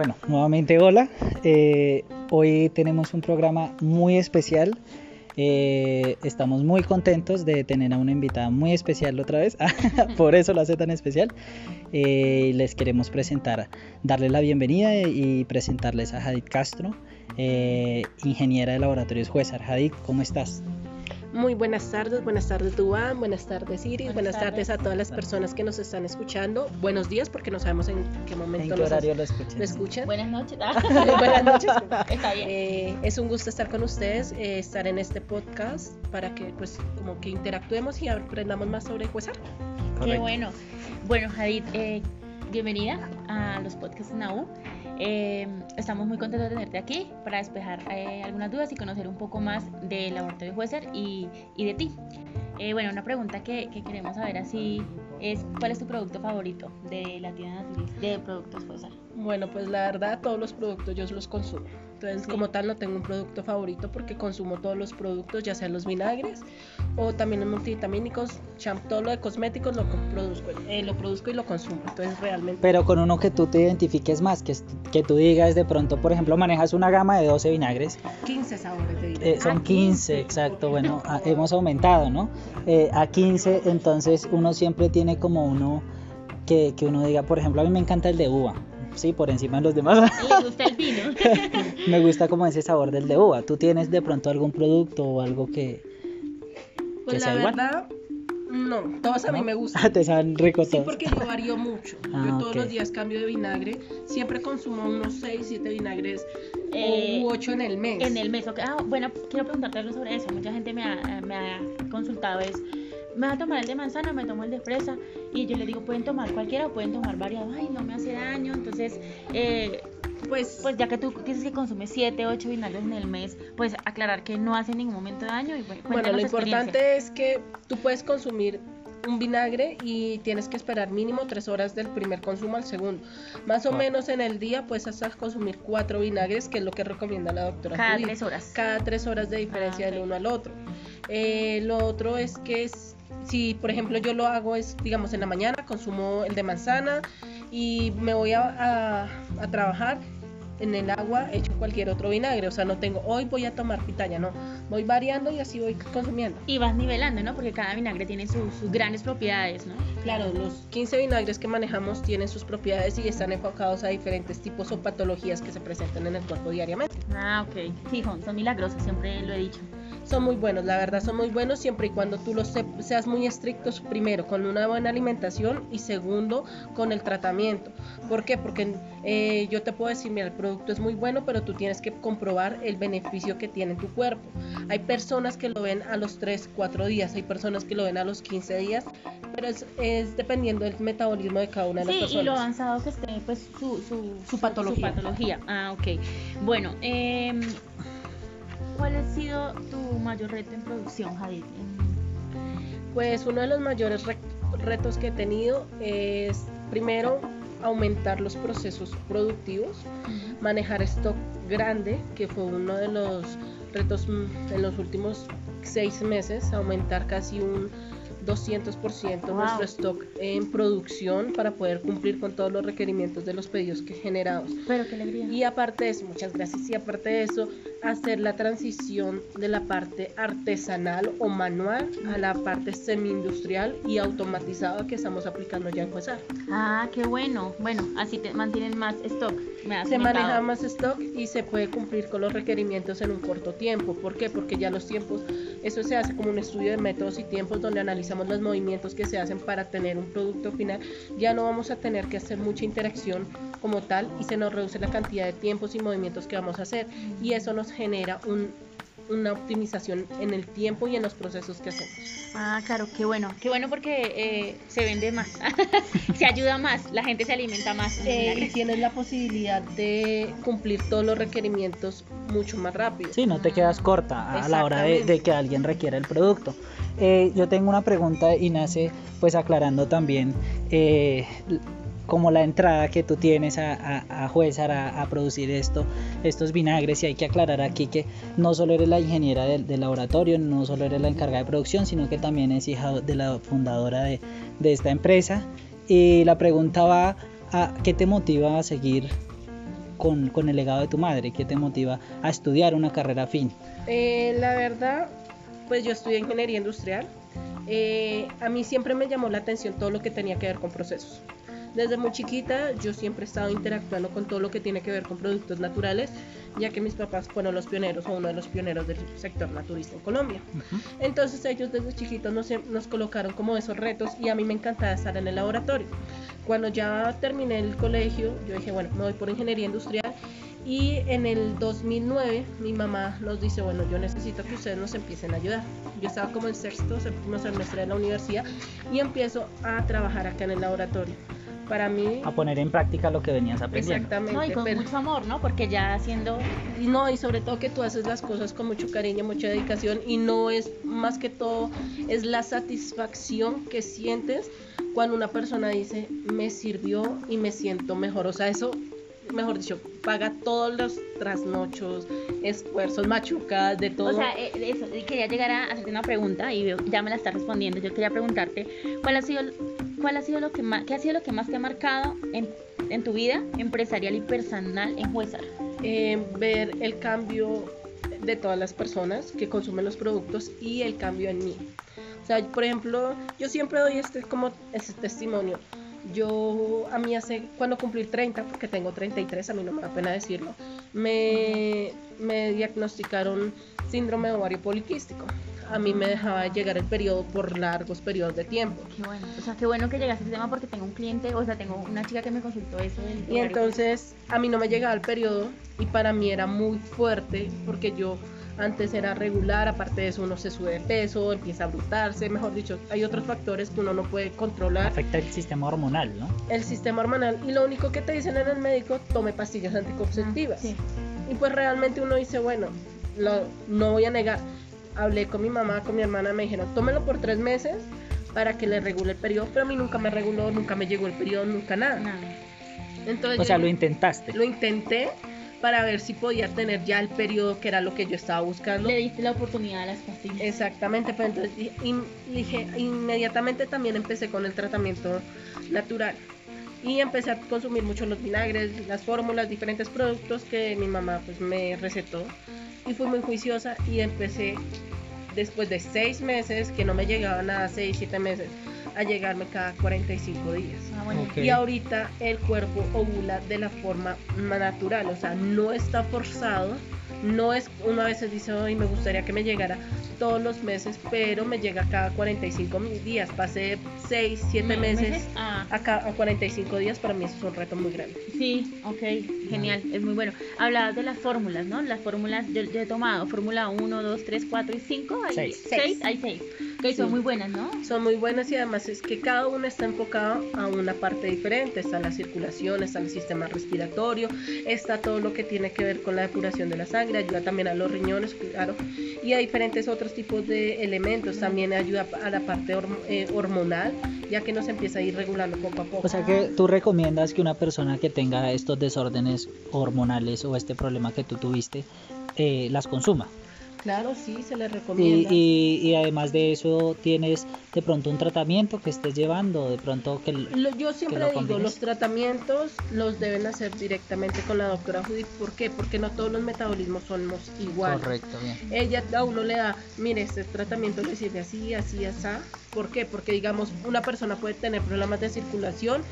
Bueno, nuevamente hola. Eh, hoy tenemos un programa muy especial. Eh, estamos muy contentos de tener a una invitada muy especial otra vez. Por eso lo hace tan especial. Eh, les queremos presentar, darle la bienvenida y presentarles a Hadid Castro, ingeniera de laboratorios Juezar. Hadid, ¿cómo estás? Muy buenas tardes, buenas tardes Duan, buenas tardes Iris, buenas, tardes. a todas las personas que nos están escuchando. Buenos días porque no sabemos en qué momento ¿En horario lo, escuchan? Buenas noches. buenas noches. Está bien. Eh, es un gusto estar con ustedes, eh, estar en este podcast para que pues como que interactuemos y aprendamos más sobre Juezar. Qué bueno. Bueno, Jadid, eh, bienvenida a los podcasts NAU. Eh, estamos muy contentos de tenerte aquí para despejar eh, algunas dudas y conocer un poco más del laboratorio Juezer y, y de ti. Eh, bueno, una pregunta que, que, queremos saber así es ¿cuál es tu producto favorito de la tienda de productos Juezer? Bueno, pues la verdad todos los productos yo los consumo. Entonces, como tal, no tengo un producto favorito porque consumo todos los productos, ya sean los vinagres o también los multivitamínicos, todo lo de cosméticos lo produzco, eh, lo produzco y lo consumo. Entonces, realmente. Pero con uno que tú te identifiques más, que, que tú digas de pronto, por ejemplo, manejas una gama de 12 vinagres. 15 sabores de. Eh, son 15, ah, exacto. Bueno, hemos aumentado, ¿no? Eh, a 15, entonces uno siempre tiene como uno que, que uno diga, por ejemplo, a mí me encanta el de uva sí, por encima de los demás. ¿Le gusta el vino? me gusta como ese sabor del de uva. ¿Tú tienes de pronto algún producto o algo que, pues la verdad, No, todos a mí me gustan. Te saben ricos Sí, porque yo varío mucho. Ah, yo todos los días cambio de vinagre. Siempre consumo unos 6, 7 vinagres eh, u 8 en el mes. En el mes, ok. Ah, bueno, quiero preguntarte algo sobre eso. Mucha gente me ha, me ha consultado es me va a tomar el de manzana, me tomo el de fresa y yo le digo, pueden tomar cualquiera o pueden tomar varios, ay, no me hace daño, entonces, eh, pues, pues ya que tú dices que consumes 7, 8 vinagres en el mes, pues aclarar que no hace en ningún momento daño. Y bueno, bueno lo importante es que tú puedes consumir un vinagre y tienes que esperar mínimo 3 horas del primer consumo al segundo. Más o menos en el día puedes hasta consumir 4 vinagres, que es lo que recomienda la doctora. Cada 3 horas. Cada 3 horas de diferencia ah, del uno al otro. Eh, lo otro es que es si por ejemplo yo lo hago es, digamos, en la mañana, consumo el de manzana y me voy a, a, trabajar en el agua hecho cualquier otro vinagre, o sea, no tengo, hoy voy a tomar pitaya, no, voy variando y así voy consumiendo. Y vas nivelando, ¿no? Porque cada vinagre tiene sus, sus grandes propiedades, ¿no? Claro, los 15 vinagres que manejamos tienen sus propiedades y están enfocados a diferentes tipos o patologías que se presentan en el cuerpo diariamente. Ah, ok. Sí, son milagrosos, siempre lo he dicho son muy buenos, la verdad son muy buenos siempre y cuando tú los seas muy estrictos primero con una buena alimentación y segundo con el tratamiento. ¿Por qué? Porque eh, yo te puedo decir, mira, el producto es muy bueno, pero tú tienes que comprobar el beneficio que tiene en tu cuerpo. Hay personas que lo ven a los 3, 4 días, hay personas que lo ven a los 15 días, pero es, dependiendo del metabolismo de cada una de las personas. Sí, y lo avanzado que esté pues su, su, patología. Su patología. Ah, ok. Bueno, eh, ¿Cuál ha sido tu mayor reto en producción, Jadid? Pues uno de los mayores retos que he tenido es primero aumentar los procesos productivos, manejar stock grande, que fue uno de los retos en los últimos seis meses, aumentar casi un 200% nuestro stock en producción para poder cumplir con todos los requerimientos de los pedidos que generamos. Pero qué alegría. Y aparte de eso, muchas gracias. Y aparte de eso, hacer la transición de la parte artesanal o manual a la parte semi-industrial y automatizada que estamos aplicando ya en Cuesar. Ah, qué bueno. Bueno, así te mantienen más stock. Se maneja más stock y se puede cumplir con los requerimientos en un corto tiempo. ¿Por qué? Porque ya los tiempos, eso se hace como un estudio de métodos y tiempos donde analizamos los movimientos que se hacen para tener un producto final. Ya no vamos a tener que hacer mucha interacción como tal y se nos reduce la cantidad de tiempos y movimientos que vamos a hacer. Y eso nos genera una optimización en el tiempo y en los procesos que hacemos. Ah, claro, qué bueno, qué bueno porque eh, se vende más, se ayuda más, la gente se alimenta más. Eh, y tienes la posibilidad de cumplir todos los requerimientos mucho más rápido. Sí, no te quedas corta a la hora de, que alguien requiera el producto. Eh, yo tengo una pregunta y nace pues aclarando también como la entrada que tú tienes a, a, a a, producir esto, estos vinagres y hay que aclarar aquí que no solo eres la ingeniera del, laboratorio, no solo eres la encargada de producción, sino que también es hija de la fundadora de, de esta empresa. Y la pregunta va a qué te motiva a seguir con, con, el legado de tu madre? ¿Qué te motiva a estudiar una carrera afín? Eh, la verdad, pues yo estudié ingeniería industrial. Eh, a mí siempre me llamó la atención todo lo que tenía que ver con procesos. Desde muy chiquita yo siempre he estado interactuando con todo lo que tiene que ver con productos naturales, ya que mis papás fueron los pioneros o uno de los pioneros del sector naturista en Colombia. Entonces ellos desde chiquitos nos, nos colocaron como esos retos y a mí me encantaba estar en el laboratorio. Cuando ya terminé el colegio, yo dije, bueno, me voy por ingeniería industrial y en el 2009 mi mamá nos dice, bueno, yo necesito que ustedes nos empiecen a ayudar. Yo estaba como en sexto, séptimo semestre de la universidad y empiezo a trabajar acá en el laboratorio para mí... A poner en práctica lo que venías aprendiendo. Exactamente. No, y con mucho amor, ¿no? Porque ya haciendo... Y no, y sobre todo que tú haces las cosas con mucho cariño, mucha dedicación y no es más que todo, es la satisfacción que sientes cuando una persona dice, me sirvió y me siento mejor. O sea, eso mejor dicho, paga todos los trasnochos, esfuerzos, machucadas, de todo. O sea, eh, eso, quería llegar a hacerte una pregunta y ya me la estás respondiendo. Yo quería preguntarte, ¿cuál ha sido ¿Cuál ha sido lo que más, qué ha sido lo que más te ha marcado en, en tu vida empresarial y personal en Juezar? Eh, ver el cambio de todas las personas que consumen los productos y el cambio en mí. O sea, por ejemplo, yo siempre doy este como este testimonio. Yo a mí hace cuando cumplí 30, porque tengo 33, a mí no me da pena decirlo, me, me diagnosticaron síndrome de ovario poliquístico a mí me dejaba llegar el periodo por largos periodos de tiempo. Qué bueno, o sea, qué bueno que llegaste a ese tema porque tengo un cliente, o sea, tengo una chica que me consultó eso. y entonces a mí no me llegaba el periodo y para mí era muy fuerte porque yo antes era regular, aparte de eso uno se sube de peso, empieza a brutarse, mejor dicho, hay otros factores que uno no puede controlar. Afecta el sistema hormonal, ¿no? El sistema hormonal y lo único que te dicen en el médico, tome pastillas anticonceptivas. sí. Y pues realmente uno dice, bueno, lo, no voy a negar, hablé con mi mamá, con mi hermana, me dijeron, tómelo por tres meses para que le regule el periodo, pero a mí nunca me reguló, nunca me llegó el periodo, nunca nada. Entonces, o sea, lo intentaste. Lo intenté para ver si podía tener ya el periodo que era lo que yo estaba buscando. Le diste la oportunidad a las pastillas. Exactamente, pero entonces dije, inmediatamente también empecé con el tratamiento natural y empecé a consumir mucho los vinagres, las fórmulas, diferentes productos que mi mamá pues me recetó y fui muy juiciosa y empecé después de seis meses, que no me llegaba nada, seis, siete meses, a llegarme cada 45 días. Ah, y ahorita el cuerpo ovula de la forma natural, o sea, no está forzado, no es, uno a veces dice, hoy me gustaría que me llegara todos los meses, pero me llega cada 45 días. Pasé 6, 7 meses, ah. a, a 45 días, para mí es un reto muy grande. Sí, ok, genial, es muy bueno. Hablabas de las fórmulas, ¿no? Las fórmulas, yo, he tomado fórmula 1, 2, 3, 4 y 5, hay 6, hay 6 que son muy buenas, ¿no? Son muy buenas y además es que cada una está enfocada a una parte diferente. Está la circulación, está el sistema respiratorio, está todo lo que tiene que ver con la depuración de la sangre, ayuda también a los riñones, claro, y a diferentes otros tipos de elementos. También ayuda a la parte eh, hormonal, ya que nos empieza a ir regulando poco a poco. O sea que tú recomiendas que una persona que tenga estos desórdenes hormonales o este problema que tú tuviste, eh, las consuma. Claro, sí, se le recomienda. Y, y, además de eso, tienes de pronto un tratamiento que estés llevando, de pronto que... yo siempre digo, los tratamientos los deben hacer directamente con la doctora Judith. ¿Por qué? Porque no todos los metabolismos somos iguales. Correcto, bien. Ella a uno le da, mire, este tratamiento le sirve así, así, así. ¿Por qué? Porque digamos, una persona puede tener problemas de circulación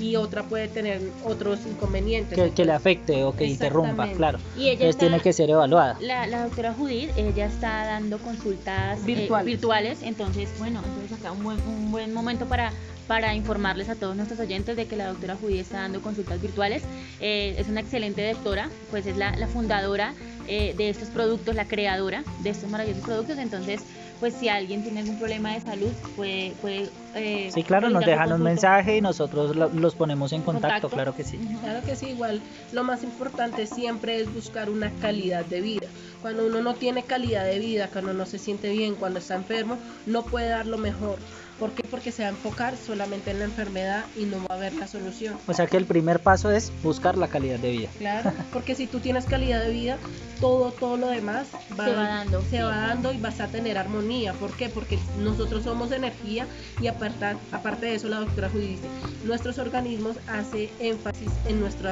y otra puede tener otros inconvenientes. Que, le afecte o que interrumpa, claro. Y ella Entonces tiene que ser evaluada. La, la doctora Judith, ella está dando consultas eh, virtuales, entonces, bueno, entonces acá un buen, un buen momento para para informarles a todos nuestros oyentes de que la doctora Judith está dando consultas virtuales. Eh, es una excelente doctora, pues es la, la fundadora eh, de estos productos, la creadora de estos maravillosos productos. Entonces, pues si alguien tiene algún problema de salud, puede... puede eh, sí, claro, nos dejan un mensaje y nosotros los ponemos en contacto, claro que sí. Claro que sí, igual lo más importante siempre es buscar una calidad de vida. Cuando uno no tiene calidad de vida, cuando no se siente bien, cuando está enfermo, no puede dar lo mejor ¿Por qué? Porque se va a enfocar solamente en la enfermedad y no va a haber la solución. O sea que el primer paso es buscar la calidad de vida. Claro, porque si tú tienes calidad de vida, todo, todo lo demás Se va dando, se sí. va dando y vas a tener armonía. ¿Por qué? Porque nosotros somos energía y aparte, aparte de eso la doctora Judy dice, nuestros organismos hace énfasis en nuestro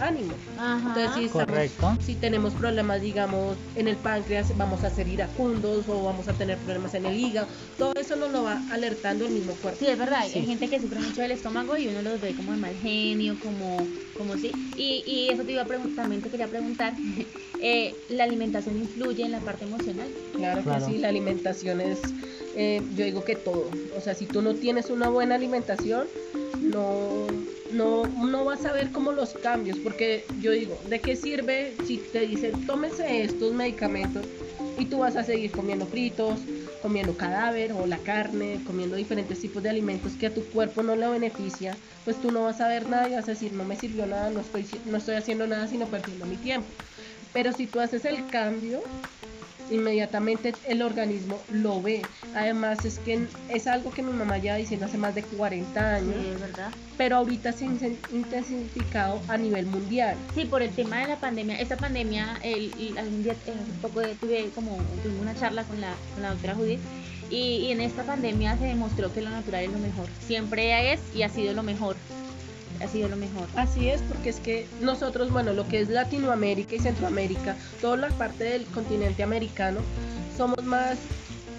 ánimo. Ajá. Entonces, si, estamos- Correcto. si tenemos problemas, digamos, en el páncreas, vamos a ser iracundos o vamos a tener problemas en el hígado, todo eso nos lo va alertando el mismo cuerpo. Sí, es verdad, hay Sí. gente que sufre mucho del estómago y uno los ve como de mal genio, como, como sí. Y, y eso te iba a preguntar, también te quería preguntar, eh, ¿la alimentación influye en la parte emocional? Claro, Claro. que sí, la alimentación es, eh, yo digo que todo. O sea, si tú no tienes una buena alimentación, no, no, no vas a ver como los cambios, porque yo digo, ¿de qué sirve si te dicen, tómese estos medicamentos y tú vas a seguir comiendo fritos, comiendo cadáver o la carne, comiendo diferentes tipos de alimentos que a tu cuerpo no le beneficia? Pues tú no vas a ver nada y vas a decir, no me sirvió nada, no estoy, no estoy haciendo nada, sino perdiendo mi tiempo. Pero si tú haces el cambio, inmediatamente el organismo lo ve. Además es que es algo que mi mamá lleva diciendo hace más de 40 años, Sí, es verdad. pero ahorita se ha inten- intensificado a nivel mundial. Sí, por el tema de la pandemia. Esta pandemia, el, el- algún día, eh, hace poco tuve como tuve una charla con la, con la doctora Judith y, y en esta pandemia se demostró que lo natural es lo mejor. Siempre es y ha sido lo mejor. Ha sido lo mejor. Así es, porque es que nosotros, bueno, lo que es Latinoamérica y Centroamérica, toda la parte del continente americano, somos más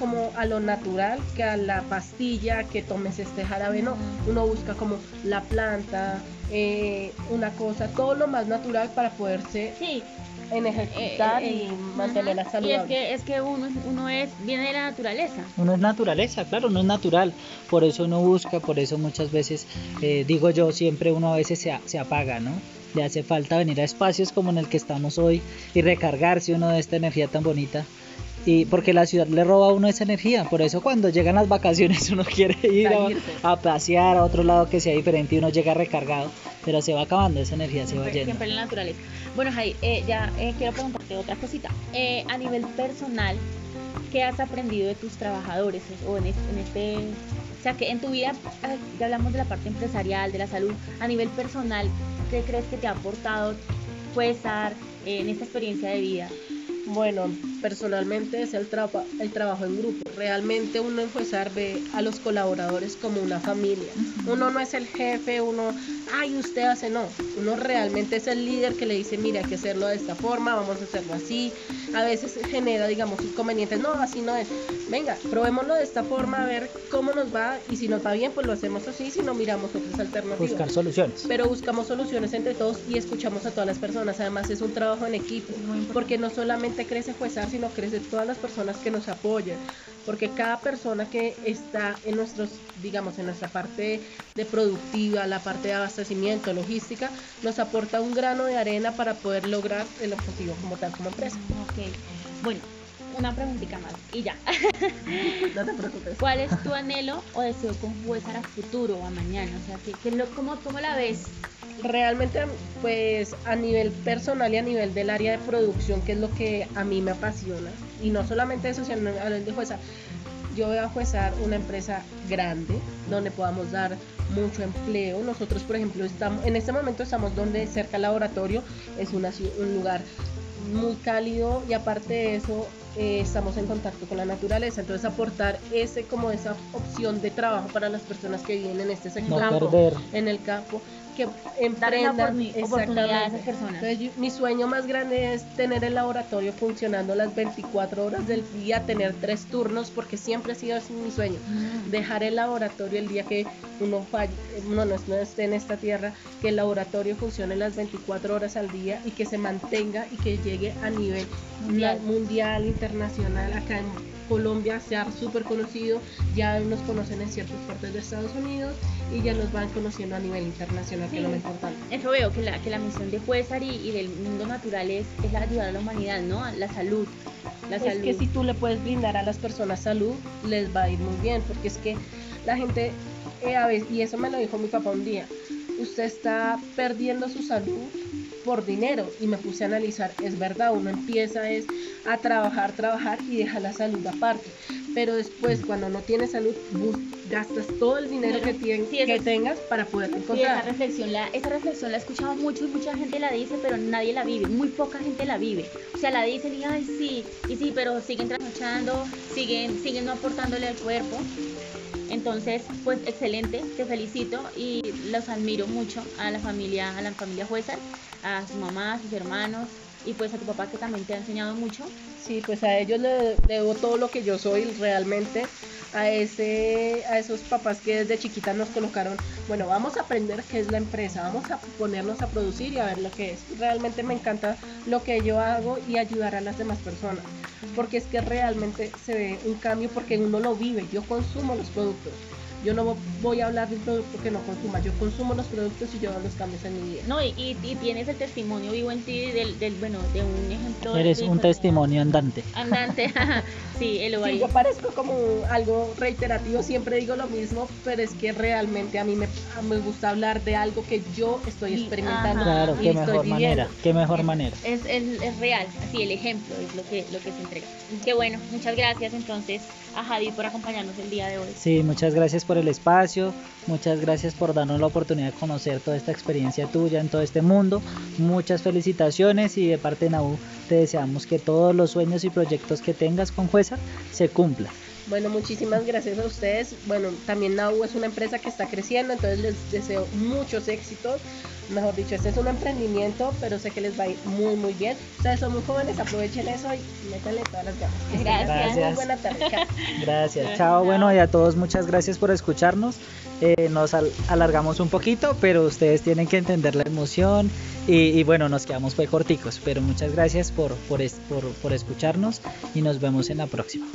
como a lo natural que a la pastilla que tomes este jarabe, no. Uno busca como la planta, eh, una cosa, todo lo más natural para poderse Sí, en ejercitar Eh, eh, y ajá. mantenerla Y es que, es que uno, uno es, viene de la naturaleza. Uno es naturaleza, claro, uno es natural, por eso uno busca, por eso muchas veces, eh, digo yo, siempre uno a veces se, se apaga, ¿no? Le hace falta venir a espacios como en el que estamos hoy y recargarse uno de esta energía tan bonita. Y porque la ciudad le roba a uno esa energía, por eso cuando llegan las vacaciones uno quiere ir a, pasear a otro lado que sea diferente y uno llega recargado, pero se va acabando esa energía, se va yendo. siempre en la naturaleza. Bueno, Jai, eh, ya eh, quiero preguntarte otra cosita. Eh, a nivel personal, ¿qué has aprendido de tus trabajadores o en este, en este- o sea, que en tu vida, ah, ya hablamos de la parte empresarial, de la salud, a nivel personal, ¿qué crees que te ha aportado eh, en esta experiencia de vida? Bueno, personalmente es el, el trabajo en grupo. Realmente uno en Juezar ve a los colaboradores como una familia. Uno no es el jefe, uno, ay, usted hace, no. Uno realmente es el líder que le dice, mira, hay que hacerlo de esta forma, vamos a hacerlo así. A veces genera, digamos, inconvenientes, no, así no es. Venga, probémoslo de esta forma, a ver cómo nos va y si nos va bien, pues lo hacemos así, si no miramos otras alternativas Buscar soluciones. pero buscamos soluciones entre todos y escuchamos a todas las personas. Además es un trabajo en equipo, porque no solamente crece Juezar, sino crece todas las personas que nos apoyan, porque cada persona que está en nuestros, digamos, en nuestra parte de productiva, la parte de abastecimiento, logística, nos aporta un grano de arena para poder lograr el objetivo como tal como empresa. Ok, bueno, una preguntita más y ya. No te preocupes. ¿Cuál es tu anhelo o deseo con Cuesar a futuro o a mañana? O sea, ¿qué, qué lo, cómo, ¿cómo la ves? Realmente pues a nivel personal y a nivel del área de producción que es lo que a mí me apasiona. Y no solamente eso sino a nivel de Juezar yo veo a Juezar una empresa grande donde podamos dar mucho empleo. Nosotros por ejemplo estamos en este momento estamos donde cerca al laboratorio es una, un lugar muy cálido y aparte de eso eh, estamos en contacto con la naturaleza. Entonces aportar ese como esa opción de trabajo para las personas que viven en este sector No en el campo que emprendan oportuni- oportunidad a esas personas. Entonces, yo- mi sueño más grande es tener el laboratorio funcionando las 24 horas del día, tener tres turnos, porque siempre ha sido así mi sueño. Dejar el laboratorio el día que uno falle, no, no esté en esta tierra, que el laboratorio funcione las 24 horas al día y que se mantenga y que llegue a nivel Mundial. mundial, internacional, acá en Colombia sea súper conocido, ya nos conocen en ciertas partes de Estados Unidos y ya nos van conociendo a nivel internacional, que es lo más importante. Eso veo que la, que la misión de Cuésar y, y del mundo natural es, es la ayudar a la humanidad, ¿no? La salud. La es salud. que si tú le puedes brindar a las personas salud, les va a ir muy bien, porque es que la gente, eh, a veces, y eso me lo dijo mi papá un día, usted está perdiendo su salud por dinero y me puse a analizar, es verdad, uno empieza es a trabajar, trabajar y deja la salud aparte, pero después cuando no tienes salud gastas todo el dinero que, tienes, que tengas para poder encontrar. esa reflexión, la, esa reflexión la he escuchado mucho y mucha gente la dice, pero nadie la vive, muy poca gente la vive. O sea, la dicen y ay sí, y sí, pero siguen trasnochando, siguen, siguen no aportándole al cuerpo. Entonces, pues excelente, te felicito y los admiro mucho a la familia, a la familia Jueza, a su mamá, a sus hermanos, y pues a tu papá que también te ha enseñado mucho. Sí, pues a ellos le debo todo lo que yo soy realmente, a, ese, a esos papás que desde chiquita nos colocaron, bueno, vamos a aprender qué es la empresa, vamos a ponernos a producir y a ver lo que es. Realmente me encanta lo que yo hago y ayudar a las demás personas, porque es que realmente se ve un cambio porque uno lo vive, yo consumo los productos yo no voy a hablar de un producto que no consuma, yo consumo los productos y yo los cambios en mi vida. No, y, y, tienes el testimonio vivo en ti del, del bueno, de un ejemplo. Eres un testimonio andante. Andante, sí, el sí, yo parezco como algo reiterativo, siempre digo lo mismo, pero es que realmente a mí me, me gusta hablar de algo que yo estoy experimentando. Claro, qué mejor manera, qué mejor manera. Es, es, es, real, así el ejemplo es lo que, lo que se entrega. Qué bueno, muchas gracias entonces a Javi por acompañarnos el día de hoy. Sí, muchas gracias por el espacio, muchas gracias por darnos la oportunidad de conocer toda esta experiencia tuya en todo este mundo. Muchas felicitaciones y de parte de NAU te deseamos que todos los sueños y proyectos que tengas con Jueza se cumplan. Bueno, muchísimas gracias a ustedes. Bueno, también NAU es una empresa que está creciendo, entonces les deseo muchos éxitos mejor dicho, este es un emprendimiento, pero sé que les va a ir muy, muy bien. Ustedes son muy jóvenes, aprovechen eso y métanle todas las ganas. Gracias. Muy buena tarde. Gracias. Chao. Bueno, y a todos muchas gracias por escucharnos. Eh, nos alargamos un poquito, pero ustedes tienen que entender la emoción y, bueno, nos quedamos fue corticos, pero muchas gracias por, por, por, por escucharnos y nos vemos en la próxima.